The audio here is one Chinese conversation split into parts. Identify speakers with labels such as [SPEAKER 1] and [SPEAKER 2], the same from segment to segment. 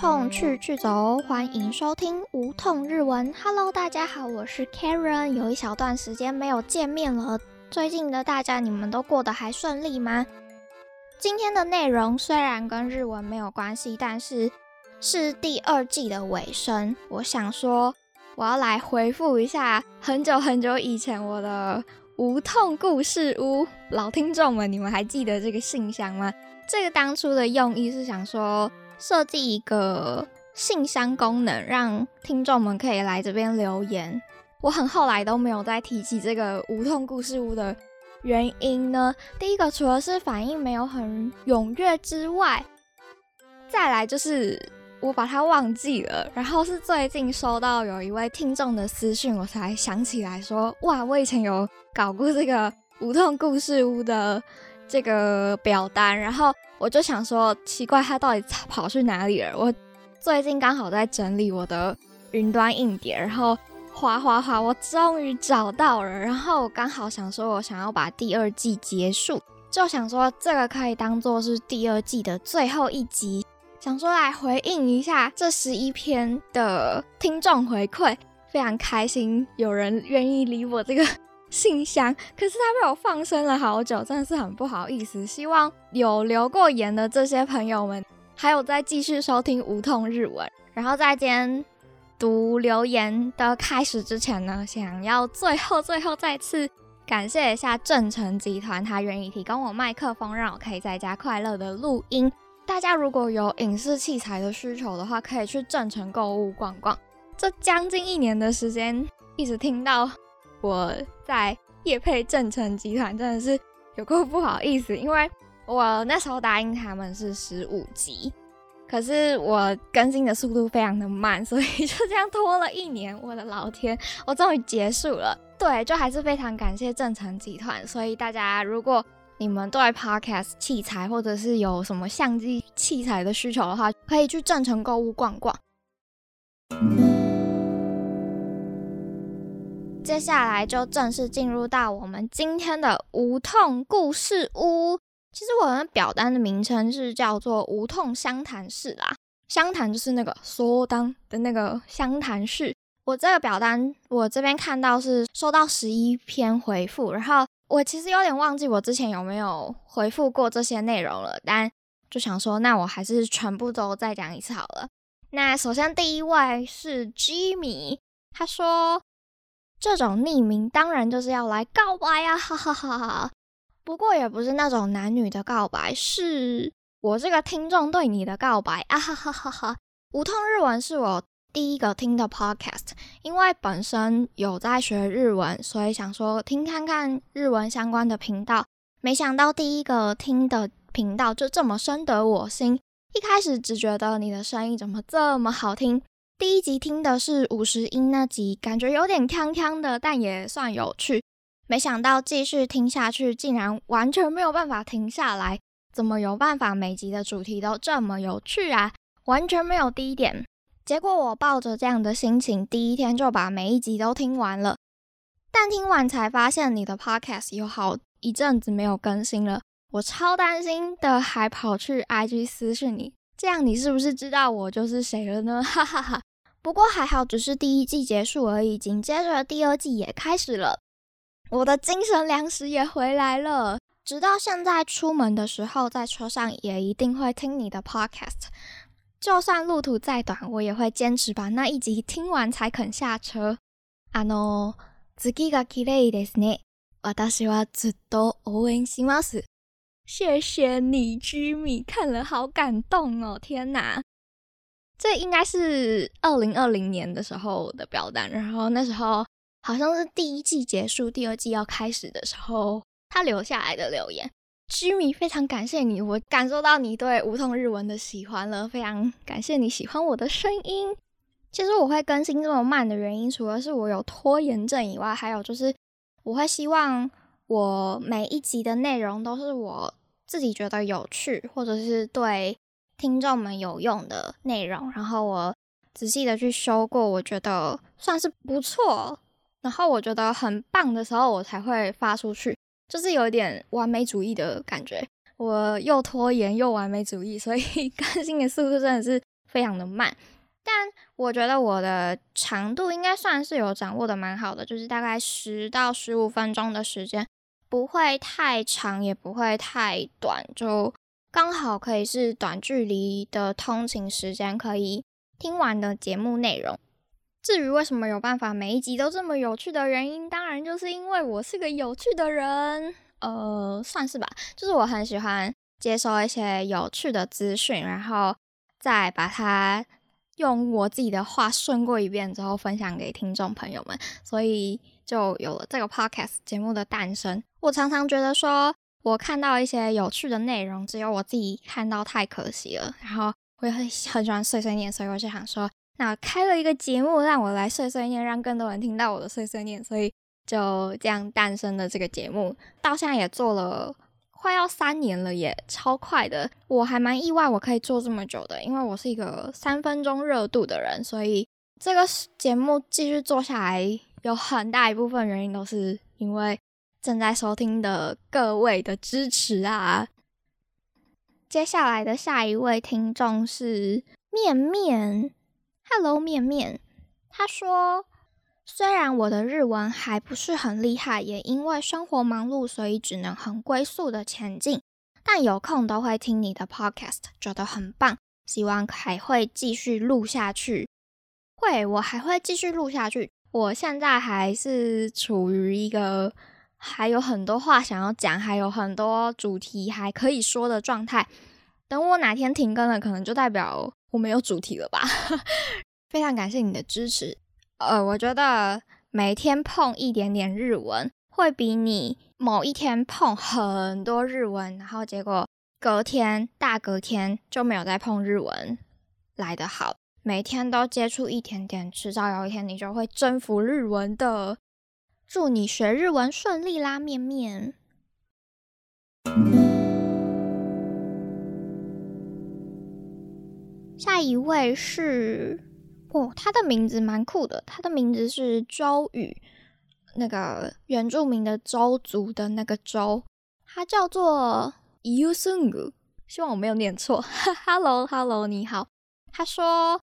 [SPEAKER 1] 痛去去走，欢迎收听无痛日文。Hello，大家好，我是 Karen。有一小段时间没有见面了，最近的大家你们都过得还顺利吗？今天的内容虽然跟日文没有关系，但是是第二季的尾声。我想说，我要来回复一下很久很久以前我的无痛故事屋老听众们，你们还记得这个信箱吗？这个当初的用意是想说。设计一个信箱功能，让听众们可以来这边留言。我很后来都没有再提起这个无痛故事屋的原因呢。第一个，除了是反应没有很踊跃之外，再来就是我把它忘记了。然后是最近收到有一位听众的私讯，我才想起来说，哇，我以前有搞过这个无痛故事屋的这个表单，然后。我就想说，奇怪，他到底跑去哪里了？我最近刚好在整理我的云端硬碟，然后哗哗哗，我终于找到了。然后我刚好想说，我想要把第二季结束，就想说这个可以当做是第二季的最后一集，想说来回应一下这十一篇的听众回馈，非常开心有人愿意理我这个。信箱，可是他被我放生了好久，真的是很不好意思。希望有留过言的这些朋友们，还有在继续收听无痛日文。然后在今天读留言的开始之前呢，想要最后最后再次感谢一下正成集团，他愿意提供我麦克风，让我可以在家快乐的录音。大家如果有影视器材的需求的话，可以去正成购物逛逛。这将近一年的时间，一直听到。我在叶配正成集团真的是有够不好意思，因为我那时候答应他们是十五集，可是我更新的速度非常的慢，所以就这样拖了一年。我的老天，我终于结束了。对，就还是非常感谢正成集团。所以大家如果你们对 podcast 器材或者是有什么相机器材的需求的话，可以去正成购物逛逛。接下来就正式进入到我们今天的无痛故事屋。其实我们表单的名称是叫做无痛相谈室啦，相谈就是那个说当的那个相谈室。我这个表单我这边看到是收到十一篇回复，然后我其实有点忘记我之前有没有回复过这些内容了，但就想说那我还是全部都再讲一次好了。那首先第一位是 Jimmy，他说。这种匿名当然就是要来告白呀，哈哈哈哈！不过也不是那种男女的告白，是我这个听众对你的告白啊，哈哈哈哈！无痛日文是我第一个听的 podcast，因为本身有在学日文，所以想说听看看日文相关的频道。没想到第一个听的频道就这么深得我心，一开始只觉得你的声音怎么这么好听。第一集听的是五十音那集，感觉有点锵锵的，但也算有趣。没想到继续听下去，竟然完全没有办法停下来。怎么有办法每集的主题都这么有趣啊？完全没有低点。结果我抱着这样的心情，第一天就把每一集都听完了。但听完才发现你的 podcast 有好一阵子没有更新了，我超担心的，还跑去 IG 私讯你，这样你是不是知道我就是谁了呢？哈哈哈。不过还好，只是第一季结束而已。紧接着第二季也开始了，我的精神粮食也回来了。直到现在出门的时候，在车上也一定会听你的 podcast。就算路途再短，我也会坚持把那一集听完才肯下车。あの月が綺麗ですね。私はずっと応援します。谢谢你，Jimmy，看了好感动哦！天哪。 这应该是二零二零年的时候的表单，然后那时候好像是第一季结束，第二季要开始的时候，他留下来的留言。居民非常感谢你，我感受到你对无痛日文的喜欢了，非常感谢你喜欢我的声音。其实我会更新这么慢的原因，除了是我有拖延症以外，还有就是我会希望我每一集的内容都是我自己觉得有趣，或者是对。听众们有用的内容，然后我仔细的去修过，我觉得算是不错，然后我觉得很棒的时候，我才会发出去，就是有一点完美主义的感觉。我又拖延又完美主义，所以 更新的速度真的是非常的慢。但我觉得我的长度应该算是有掌握的蛮好的，就是大概十到十五分钟的时间，不会太长，也不会太短，就刚好可以是短距离的通勤时间可以听完的节目内容。至于为什么有办法每一集都这么有趣的原因，当然就是因为我是个有趣的人，呃，算是吧，就是我很喜欢接收一些有趣的资讯，然后再把它。用我自己的话顺过一遍之后，分享给听众朋友们，所以就有了这个 podcast 节目的诞生。我常常觉得说，我看到一些有趣的内容，只有我自己看到太可惜了。然后我也很很喜欢碎碎念，所以我就想说，那开了一个节目，让我来碎碎念，让更多人听到我的碎碎念，所以就这样诞生了这个节目。到现在也做了。快要三年了，也超快的。我还蛮意外，我可以做这么久的，因为我是一个三分钟热度的人，所以这个节目继续做下来，有很大一部分原因都是因为正在收听的各位的支持啊。接下来的下一位听众是面面，Hello 面面，他说。虽然我的日文还不是很厉害，也因为生活忙碌，所以只能很龟速的前进，但有空都会听你的 podcast，觉得很棒，希望还会继续录下去。会，我还会继续录下去。我现在还是处于一个还有很多话想要讲，还有很多主题还可以说的状态。等我哪天停更了，可能就代表我没有主题了吧。非常感谢你的支持。呃，我觉得每天碰一点点日文，会比你某一天碰很多日文，然后结果隔天大隔天就没有再碰日文来得好。每天都接触一点点，迟早有一天你就会征服日文的。祝你学日文顺利啦，面面。下一位是。哦，他的名字蛮酷的，他的名字是周宇，那个原住民的周族的那个周，他叫做 Yusung，希望我没有念错。Hello，Hello，你好。他说：“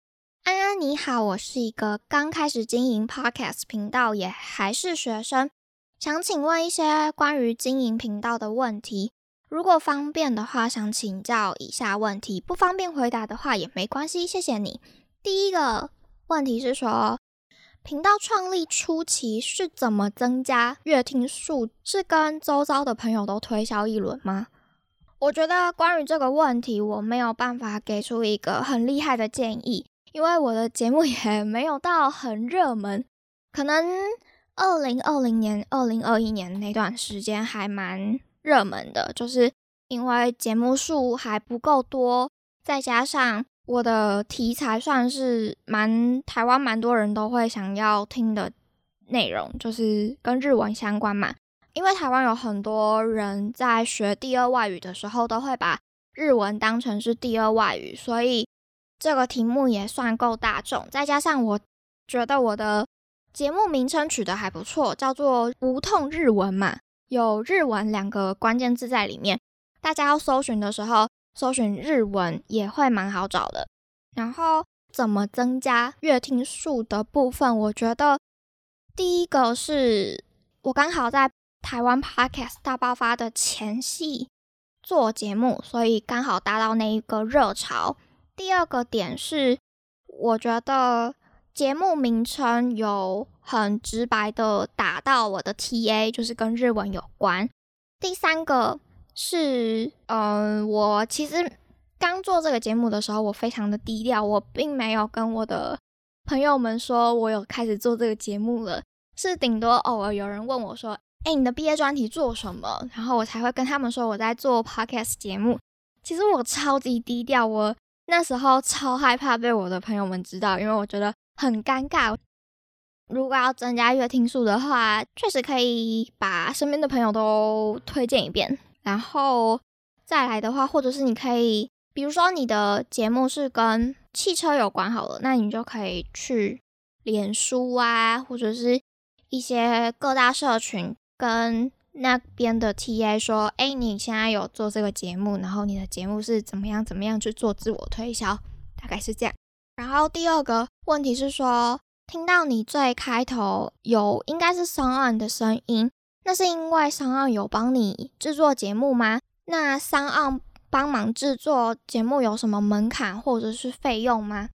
[SPEAKER 1] 安安你好，我是一个刚开始经营 Podcast 频道，也还是学生，想请问一些关于经营频道的问题。如果方便的话，想请教以下问题；不方便回答的话也没关系，谢谢你。”第一个问题是说，频道创立初期是怎么增加阅听数？是跟周遭的朋友都推销一轮吗？我觉得关于这个问题，我没有办法给出一个很厉害的建议，因为我的节目 也没有到很热门。可能二零二零年、二零二一年那段时间还蛮热门的，就是因为节目数还不够多，再加上。我的题材算是蛮台湾蛮多人都会想要听的内容，就是跟日文相关嘛。因为台湾有很多人在学第二外语的时候，都会把日文当成是第二外语，所以这个题目也算够大众。再加上我觉得我的节目名称取得还不错，叫做“无痛日文”嘛，有日文两个关键字在里面，大家要搜寻的时候。搜寻日文也会蛮好找的，然后怎么增加阅听数的部分，我觉得第一个是我刚好在台湾 Podcast 大爆发的前夕做节目，所以刚好搭到那一个热潮。第二个点是，我觉得节目名称有很直白的打到我的 TA，就是跟日文有关。第三个。是，嗯，我其实刚做这个节目的时候，我非常的低调，我并没有跟我的朋友们说我有开始做这个节目了，是顶多偶尔有人问我说，哎，你的毕业专题做什么？然后我才会跟他们说我在做 podcast 节目。其实我超级低调，我那时候超害怕被我的朋友们知道，因为我觉得很尴尬。如果要增加阅听数的话，确实可以把身边的朋友都推荐一遍。然后再来的话，或者是你可以，比如说你的节目是跟汽车有关好了，那你就可以去脸书啊，或者是一些各大社群跟那边的 TA 说，哎，你现在有做这个节目，然后你的节目是怎么样怎么样去做自我推销，大概是这样。然后第二个问题是说，听到你最开头有应该是商案的声音，那是因为商案有帮你制作节目吗？那商案帮忙制作节目有什么门槛或者是费用吗？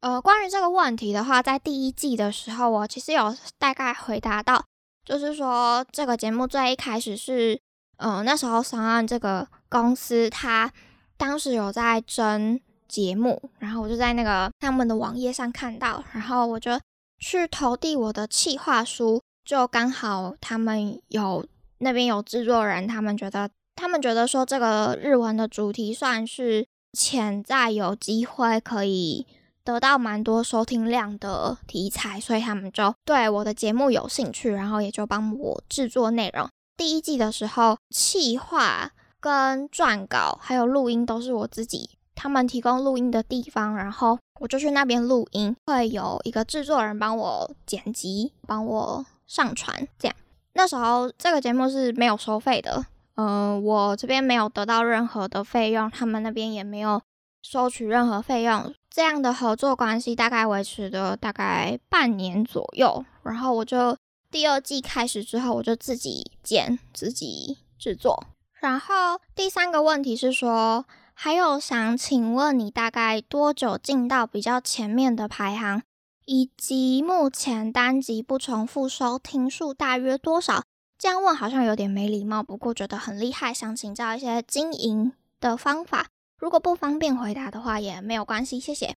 [SPEAKER 1] 呃，关于这个问题的话，在第一季的时候，我其实有大概回答到，就是说这个节目最一开始是，呃，那时候上岸这个公司，他当时有在争。节目，然后我就在那个他们的网页上看到，然后我就去投递我的企划书，就刚好他们有那边有制作人，他们觉得他们觉得说这个日文的主题算是潜在有机会可以得到蛮多收听量的题材，所以他们就对我的节目有兴趣，然后也就帮我制作内容。第一季的时候，企划跟撰稿还有录音都是我自己。他们提供录音的地方，然后我就去那边录音，会有一个制作人帮我剪辑、帮我上传。这样，那时候这个节目是没有收费的，嗯，我这边没有得到任何的费用，他们那边也没有收取任何费用。这样的合作关系大概维持了大概半年左右，然后我就第二季开始之后，我就自己剪、自己制作。然后第三个问题是说。还有想请问你大概多久进到比较前面的排行，以及目前单集不重复收听数大约多少？这样问好像有点没礼貌，不过觉得很厉害，想请教一些经营的方法。如果不方便回答的话也没有关系，谢谢。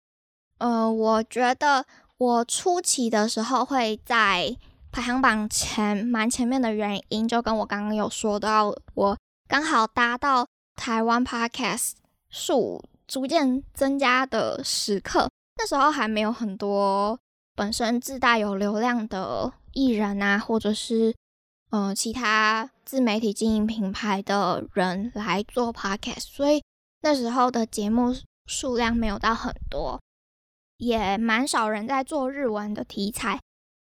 [SPEAKER 1] 呃，我觉得我初期的时候会在排行榜前蛮前面的原因，就跟我刚刚有说到，我刚好搭到台湾 Podcast。数逐渐增加的时刻，那时候还没有很多本身自带有流量的艺人啊，或者是嗯其他自媒体经营品牌的人来做 podcast，所以那时候的节目数量没有到很多，也蛮少人在做日文的题材，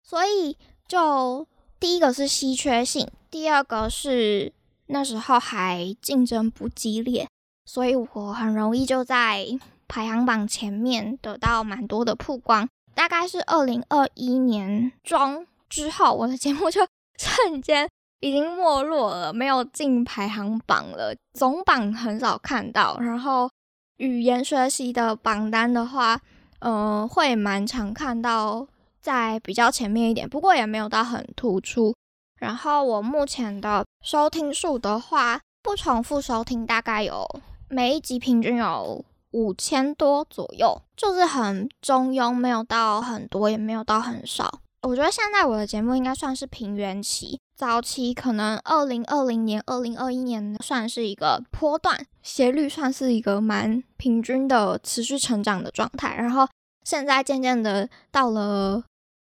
[SPEAKER 1] 所以就第一个是稀缺性，第二个是那时候还竞争不激烈。所以我很容易就在 排行榜前面得到蛮多的曝光，大概是二零二一年中之后，我的节目就 瞬间已经没落了，没有进排行榜了，总榜很少看到。然后语言学习的榜单的话，嗯，会蛮常看到在比较前面一点，不过也没有到很突出。然后我目前的收听数的话，不重复收听大概有。每一集平均有五千多左右，就是很中庸，没有到很多，也没有到很少。我觉得现在我的节目应该算是平原期，早期可能二零二零年、二零二一年算是一个波段，斜率算是一个蛮平均的持续成长的状态。然后现在渐渐的到了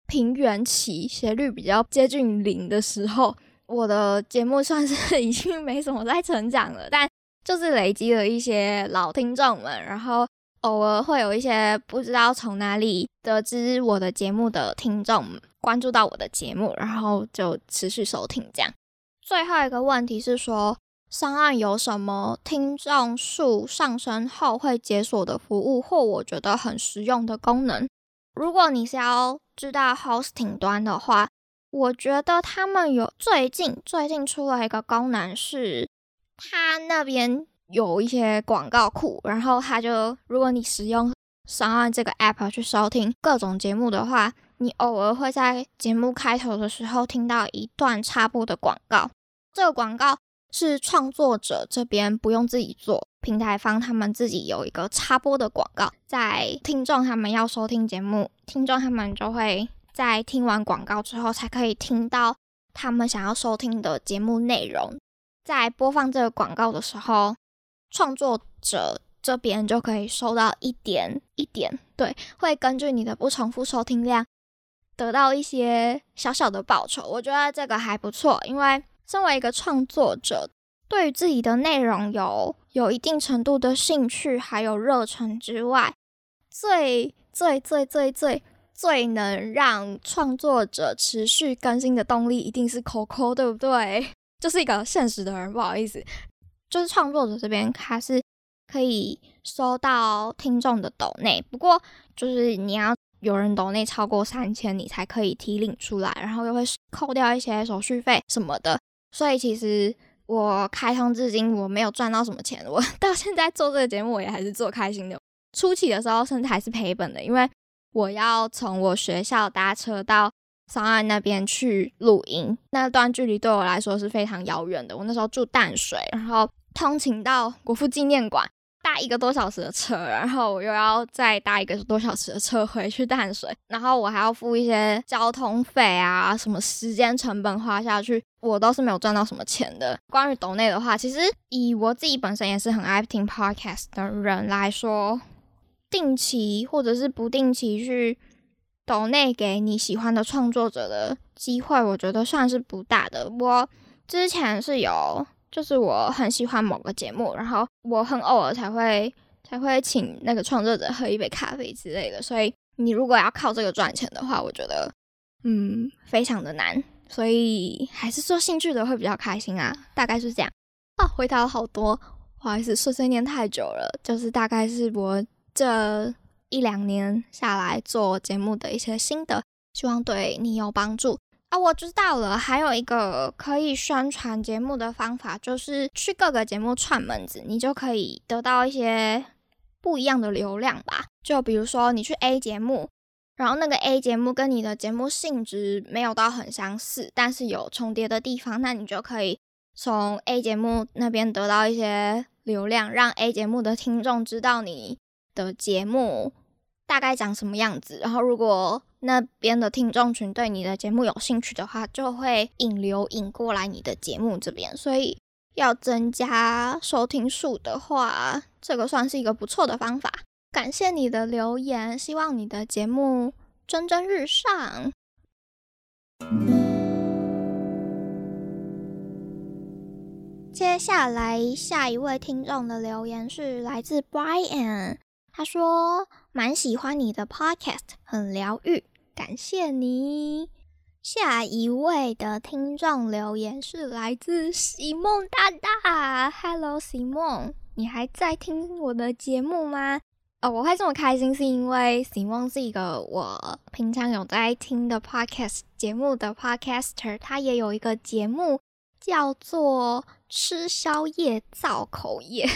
[SPEAKER 1] 平原期，斜率比较接近零的时候，我的节目算是 已经没什么在成长了，但。就是累积了一些老听众们，然后偶尔会有一些不知道从哪里得知我的节目的听众关注到我的节目，然后就持续收听。这样，最后一个问题是说，上岸有什么听众数上升后会解锁的服务，或我觉得很实用的功能？如果你是要知道 hosting 端的话，我觉得他们有最近最近出了一个功能是。他那边有一些广告库，然后他就，如果你使用上岸这个 app 去收听各种节目的话，你偶尔会在节目开头的时候听到一段插播的广告。这个广告是创作者这边不用自己做，平台方他们自己有一个插播的广告，在听众他们要收听节目，听众他们就会在听完广告之后才可以听到他们想要收听的节目内容。在播放这个广告的时候，创作者这边就可以收到一点一点，对，会根据你的不重复收听量得到一些小小的报酬。我觉得这个还不错，因为身为一个创作者，对于自己的内容有有一定程度的兴趣还有热忱之外，最最最最最最能让创作者持续更新的动力，一定是 Coco，对不对？就是一个现实的人，不好意思，就是创作者这边他是可以收到听众的抖内，不过就是你要有人抖内超过三千，你才可以提领出来，然后又会扣掉一些手续费什么的。所以其实我开通至今我没有赚到什么钱，我 到现在做这个节目我也还是做开心的。初期的时候甚至还是赔本的，因为我要从我学校搭车到上岸那边去录音，那段距离对我来说是非常遥远的。我那时候住淡水，然后通勤到国父纪念馆。搭一个多小时的车，然后我又要再搭一个多小时的车回去淡水，然后我还要付一些交通费啊，什么时间成本花下去，我都是没有赚到什么钱的。关于抖内的话，其实以我自己本身也是很爱听 podcast 的人来说，定期或者是不定期去抖内给你喜欢的创作者的机会，我觉得算是不大的。我之前是有。就是我很喜欢某个节目，然后我很偶尔才会才会请那个创作者喝一杯咖啡之类的，所以你如果要靠这个赚钱的话，我觉得嗯非常的难，所以还是做兴趣的会比较开心啊，大概是这样啊。回答了好多，不好意思，碎碎念太久了，就是大概是我这一两年下来做节目的一些心得，希望对你有帮助。啊，我知道了。还有一个可以宣传节目的方法，就是去各个节目串门子，你就可以得到一些不一样的流量吧。就比如说，你去 A 节目，然后那个 A 节目跟你的节目性质没有到很相似，但是有重叠的地方，那你就可以从 A 节目那边得到一些流量，让 A 节目的听众知道你的节目大概长什么样子。然后如果那边的听众群对你的节目有兴趣的话，就会引流引过来你的节目这边。所以要增加收听数的话，这个算是一个不错的方法。感谢你的留言，希望你的节目蒸蒸日上。接下来下一位听众的留言是来自 Brian。他说：“蛮喜欢你的 podcast，很疗愈，感谢你。”下一位的听众留言是来自喜梦大大，Hello，席梦，你还在听我的节目吗？哦，我会这么开心是因为喜梦是一个我平常有在听的 podcast 节目的 podcaster，他也有一个节目叫做。吃宵夜造口业，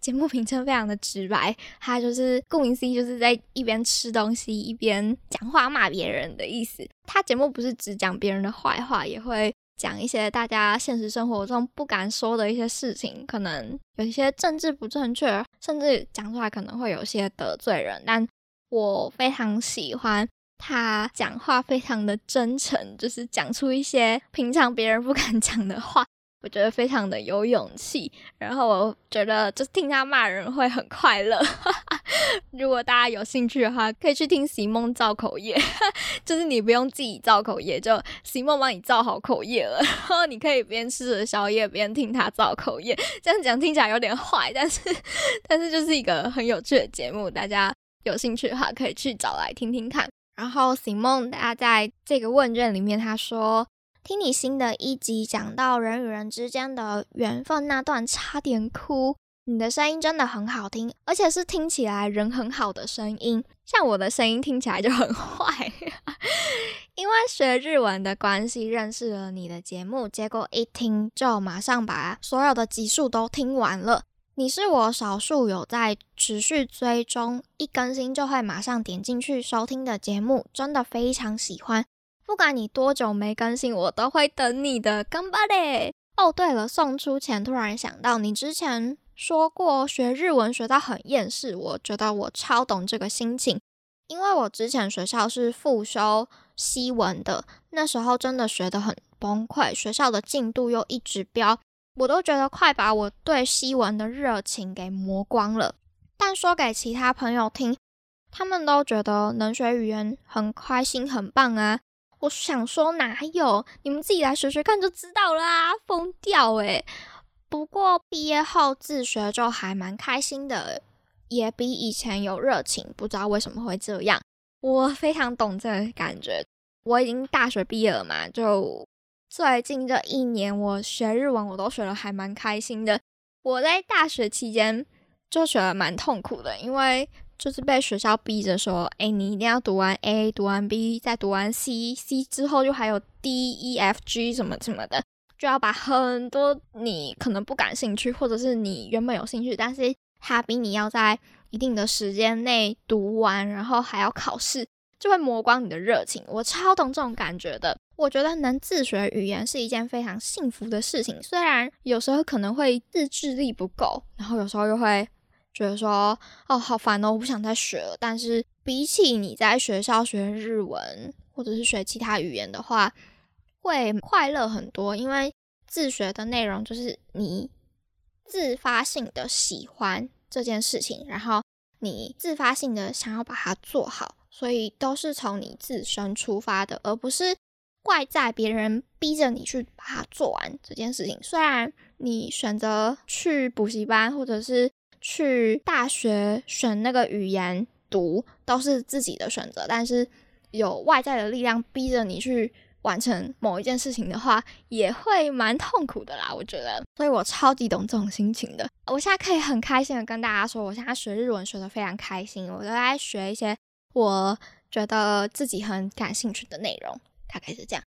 [SPEAKER 1] 节目名称非常的直白，他就是顾名思义，就是在一边吃东西一边讲话骂别人的意思。他节目不是只讲别人的坏话，也会讲一些大家现实生活中不敢说的一些事情，可能有一些政治不正确，甚至讲出来可能会有些得罪人。但我非常喜欢他讲话，非常的真诚，就是讲出一些平常别人不敢讲的话。我觉得非常的有勇气，然后我觉得就是听他骂人会很快乐。如果大家有兴趣的话，可以去听席梦造口业，就是你不用自己造口业，就席梦帮你造好口业了。然后你可以边吃着宵夜边听他造口业，这样讲听起来有点坏，但是但是就是一个很有趣的节目，大家有兴趣的话可以去找来听听看。然后醒梦他在这个问卷里面他说。听你新的一集讲到人与人之间的缘分那段，差点哭。你的声音真的很好听，而且是听起来人很好的声音。像我的声音听起来就很坏，因为学日文的关系认识了你的节目，结果一听就马上把所有的集数都听完了。你是我少数有在持续追踪，一更新就会马上点进去收听的节目，真的非常喜欢。不管你多久没更新，我都会等你的。干巴嘞！哦，对了，送出前突然想到，你之前说过学日文学到很厌世，我觉得我超懂这个心情，因为我之前学校是复修西文的，那时候真的学得很崩溃，学校的进度又一直飙，我都觉得快把我对西文的热情给磨光了。但说给其他朋友听，他们都觉得能学语言很开心，很棒啊。我想说哪有？你们自己来学学看就知道啦，疯掉诶。不过毕业后自学就还蛮开心的，也比以前有热情。不知道为什么会这样，我非常懂这个感觉。我已经大学毕业了嘛，就最近这一年我学日文，我都学的还蛮开心的。我在大学期间就觉得蛮痛苦的，因为就是被学校逼着说，哎，你一定要读完 A，读完 B，再读完 C，C 之后就还有 D、E、F、G 什么什么的，就要把很多你可能不感兴趣，或者是你原本有兴趣，但是他逼你要在一定的时间内读完，然后还要考试，就会磨光你的热情。我超懂这种感觉的。我觉得能自学语言是一件非常幸福的事情，虽然有时候可能会自制力不够，然后有时候又会。觉得说哦好烦哦，我不想再学了。但是比起你在学校学日文或者是学其他语言的话，会快乐很多。因为自学的内容就是你自发性的喜欢这件事情，然后你自发性的想要把它做好，所以都是从你自身出发的，而不是怪在别人逼着你去把它做完这件事情。虽然你选择去补习班或者是去大学选那个语言读都是自己的选择，但是有外在的力量逼着你去完成某一件事情的话，也会蛮痛苦的啦。我觉得，所以我超级懂这种心情的。我现在可以很开心的跟大家说，我现在学日文学的非常开心，我都在学一些我觉得自己很感兴趣的内容，大概是这样。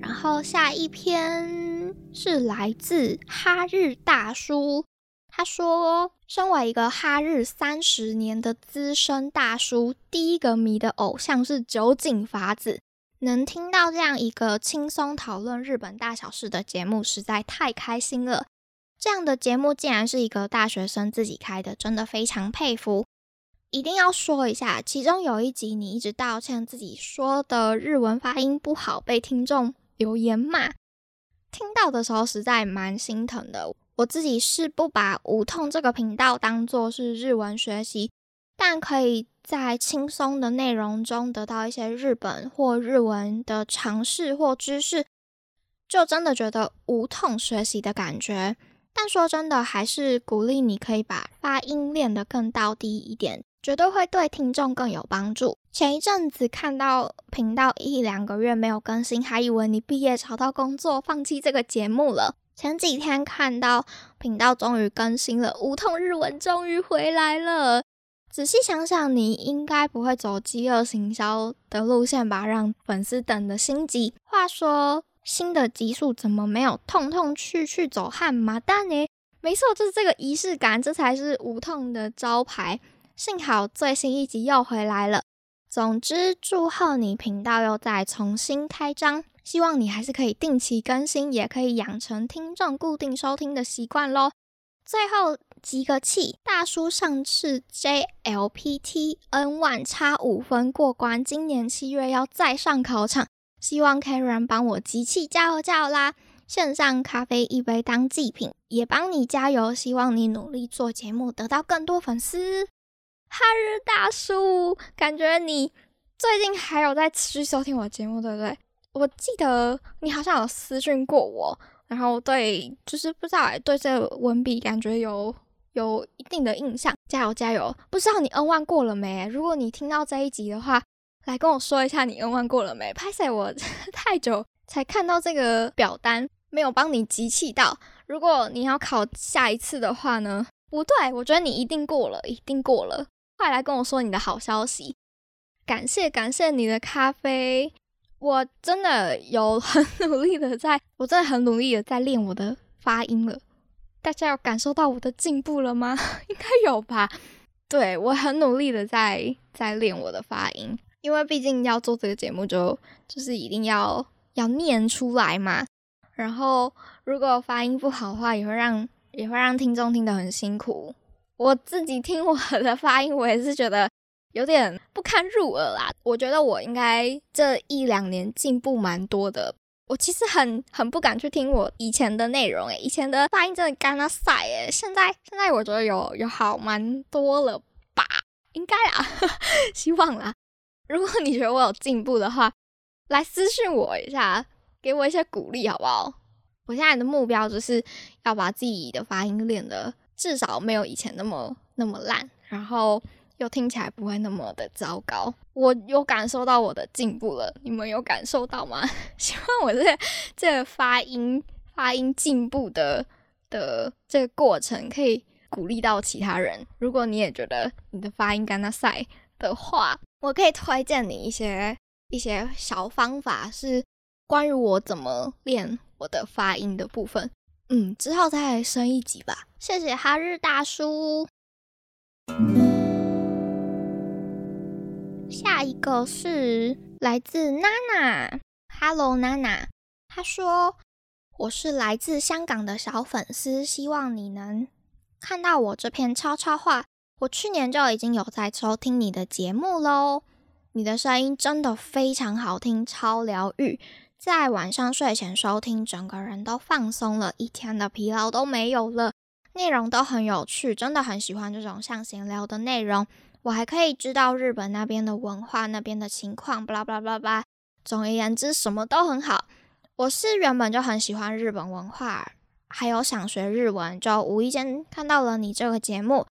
[SPEAKER 1] 然后下一篇。是来自哈日大叔，他说：“身为一个哈日三十年的资深大叔，第一个迷的偶像是酒井法子。能听到这样一个轻松讨论日本大小事的节目，实在太开心了。这样的节目竟然是一个大学生自己开的，真的非常佩服。一定要说一下，其中有一集你一直道歉自己说的日文发音不好，被听众留言骂。”听到的时候实在蛮心疼的。我自己是不把无痛这个频道当做是日文学习，但可以在轻松的内容中得到一些日本或日文的尝试或知识，就真的觉得无痛学习的感觉。但说真的，还是鼓励你可以把发音练得更到低一点。绝对会对听众更有帮助。前一阵子看到频道一两个月没有更新，还以为你毕业找到工作，放弃这个节目了。前几天看到频道终于更新了，无痛日文终于回来了。仔细想想，你应该不会走饥饿行销的路线吧？让粉丝等的心急。话说，新的集数怎么没有痛痛去去走汗麻蛋呢？没错，就是这个仪式感，这才是无痛的招牌。幸好最新一集又回来了。总之，祝贺你频道又再重新开张，希望你还是可以定期更新，也可以养成听众固定收听的习惯喽。最后集个气，大叔上次 JLPT N 万差五分过关，今年七月要再上考场，希望 Karen 帮我集气加油加油啦！线上咖啡一杯当祭品，也帮你加油，希望你努力做节目，得到更多粉丝。哈日大叔，感觉你最近还有在持续收听我节目，对不对？我记得你好像有私讯过我，然后对，就是不知道对这文笔感觉有有一定的印象。加油加油！不知道你 N 万过了没？如果你听到这一集的话，来跟我说一下你 N 万过了没？拍摄我 太久才看到这个表单，没有帮你集气到。如果你要考下一次的话呢？不对，我觉得你一定过了，一定过了。快来跟我说你的好消息！感谢感谢你的咖啡，我真的有 很努力的在，我真的很努力的在练我的发音了。大家有感受到我的进步了吗？应该有吧。对我很努力的在在练我的发音，因为毕竟要做这个节目，就就是一定要要念出来嘛。然后如果发音不好的话，也会让也会让听众听得很辛苦。我自己听我的发音，我也是觉得有点不堪入耳啦。我觉得我应该这一两年进步蛮多的。我其实很很不敢去听我以前的内容，诶，以前的发音真的干到塞，诶，现在现在我觉得有有好蛮多了吧，应该啦，希望啦。如果你觉得我有进步的话，来私信我一下，给我一些鼓励好不好？我现在的目标就是要把自己的发音练的。至少没有以前那么那么烂，然后又听起来不会那么的糟糕。我有感受到我的进步了，你们有感受到吗？希望我这这个发音发音进步的的这个过程，可以鼓励到其他人。如果你也觉得你的发音跟他赛的话，我可以推荐你一些一些小方法，是关于我怎么练我的发音的部分。嗯，之后再升一级吧。谢谢哈日大叔。下一个是来自娜娜，Hello 娜娜，她说我是来自香港的小粉丝，希望你能看到我这篇悄悄话。我去年就已经有在收听你的节目喽，你的声音真的非常好听，超疗愈，在晚上睡前收听，整个人都放松了，一天的疲劳都没有了。内容都很有趣，真的很喜欢这种像闲聊的内容。我还可以知道日本那边的文化、那边的情况，巴拉巴拉巴拉。总而言之，什么都很好。我是原本就很喜欢日本文化，还有想学日文，就无意间看到了你这个节目，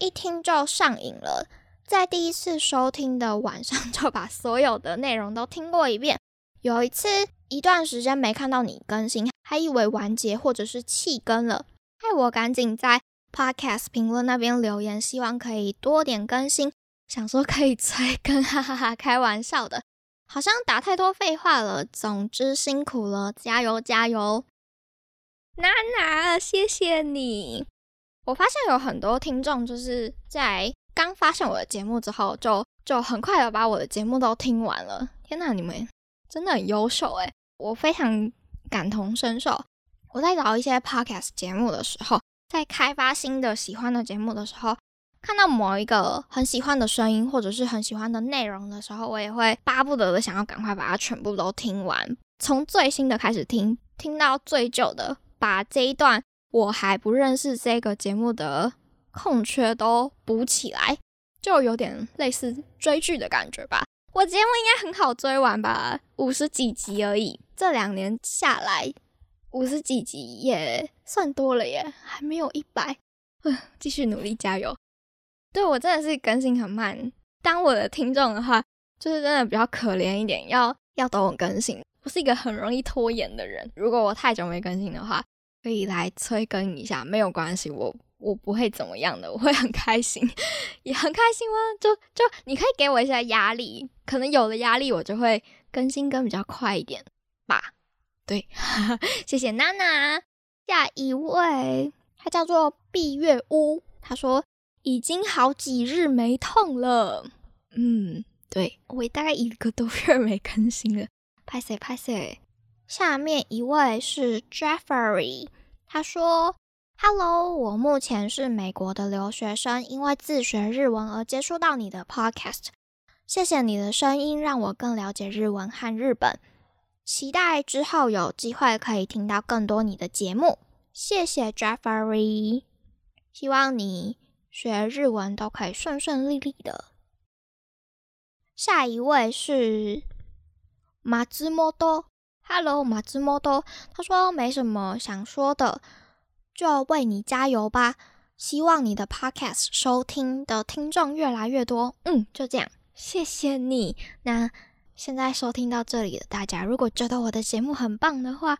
[SPEAKER 1] 一听就上瘾了。在第一次收听的晚上，就把所有的内容都听过一遍。有一次一段时间没看到你更新，还以为完结或者是弃更了，害我赶紧在。Podcast 评论那边留言，希望可以多点更新，想说可以催更，哈哈哈，开玩笑的，好像打太多废话了。总之辛苦了，加油加油，娜娜，谢谢你。我发现有很多听众就是在刚发现我的节目之后，就就很快的把我的节目都听完了。天哪，你们真的很优秀诶，我非常感同身受。我在找一些 Podcast 节目的时候。在开发新的喜欢的节目的时候，看到某一个很喜欢的声音或者是很喜欢的内容的时候，我也会巴不得的想要赶快把它全部都听完，从最新的开始听，听到最旧的，把这一段我还不认识这个节目的空缺都补起来，就有点类似追剧的感觉吧。我节目应该很好追完吧，五十几集而已，这两年下来。五十几集也算多了耶，还没有一百，继续努力加油。对我真的是更新很慢，当我的听众的话，就是真的比较可怜一点，要要等我更新。我是一个很容易拖延的人，如果我太久没更新的话，可以来催更一下，没有关系，我我不会怎么样的，我会很开心，也很开心吗？就就你可以给我一些压力，可能有了压力，我就会更新更比较快一点吧。对，谢谢娜娜。下一位，他叫做闭月屋。他说已经好几日没痛了。嗯，对我大概一个多月没更新了。拍 谁拍谁。下面一位是 Jeffrey。他说：“Hello，我目前是美国的留学生，因为自学日文而接触到你的 Podcast。谢谢你的声音，让我更了解日文和日本。”期待之后有机会可以听到更多你的节目，谢谢 Jeffrey，希望你学日文都可以顺顺利利的。下一位是马兹莫多，Hello 马兹莫多，他说没什么想说的，就为你加油吧，希望你的 Podcast 收听的听众越来越多。嗯，就这样，谢谢你。那。现在收听到这里的大家，如果觉得我的节目很棒的话，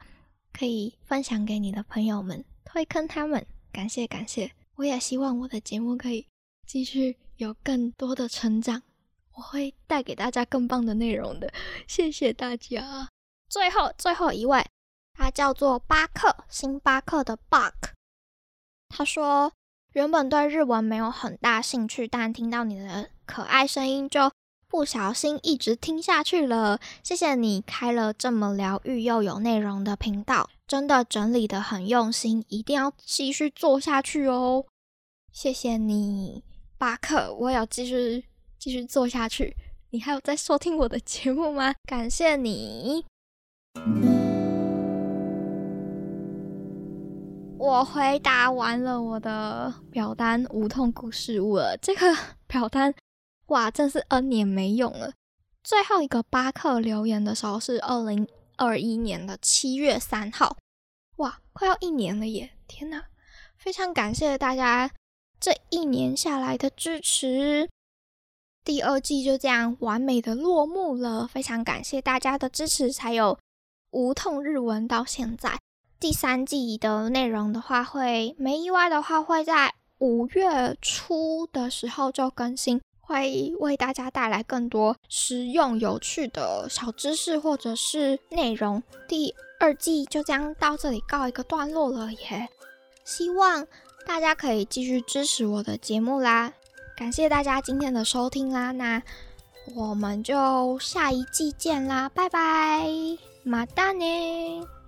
[SPEAKER 1] 可以分享给你的朋友们，推坑他们，感谢感谢。我也希望我的节目可以继续有更多的成长，我会带给大家更棒的内容的。谢谢大家。最后最后一位，他叫做巴克，星巴克的 Buck。他说，原本对日文没有很大兴趣，但听到你的可爱声音就。不小心一直听下去了，谢谢你开了这么疗愈又有内容的频道，真的整理的很用心，一定要继续做下去哦。谢谢你，巴克，我要继续继续做下去。你还有在收听我的节目吗？感谢你。我回答完了我的表单无痛故事屋了，这个 表单。哇，真是 N 年没用了。最后一个巴克留言的时候是二零二一年的七月三号，哇，快要一年了耶！天哪，非常感谢大家这一年下来的支持。第二季就这样完美的落幕了，非常感谢大家的支持，才有无痛日文到现在。第三季的内容的话，会没意外的话，会在五月初的时候就更新，会为大家带来更多实用有趣的小知识或者是内容。第二季就将到这里告一个段落了耶，希望大家可以继续支持我的节目啦，感谢大家今天的收听啦，那我们就下一季见啦，拜拜，马达呢。